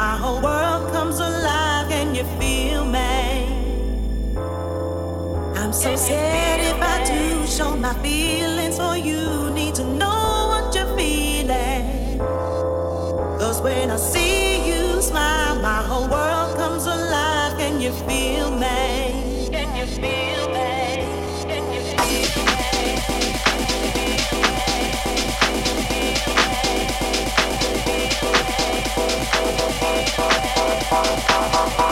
my whole world comes alive. Can you feel me? I'm so sad if I do show my feelings for you. Need to know what you're feeling. Cause when I see you smile, my whole world comes alive. Can you feel me? Can you feel Ha ha ha!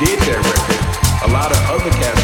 did that record, a lot of other cats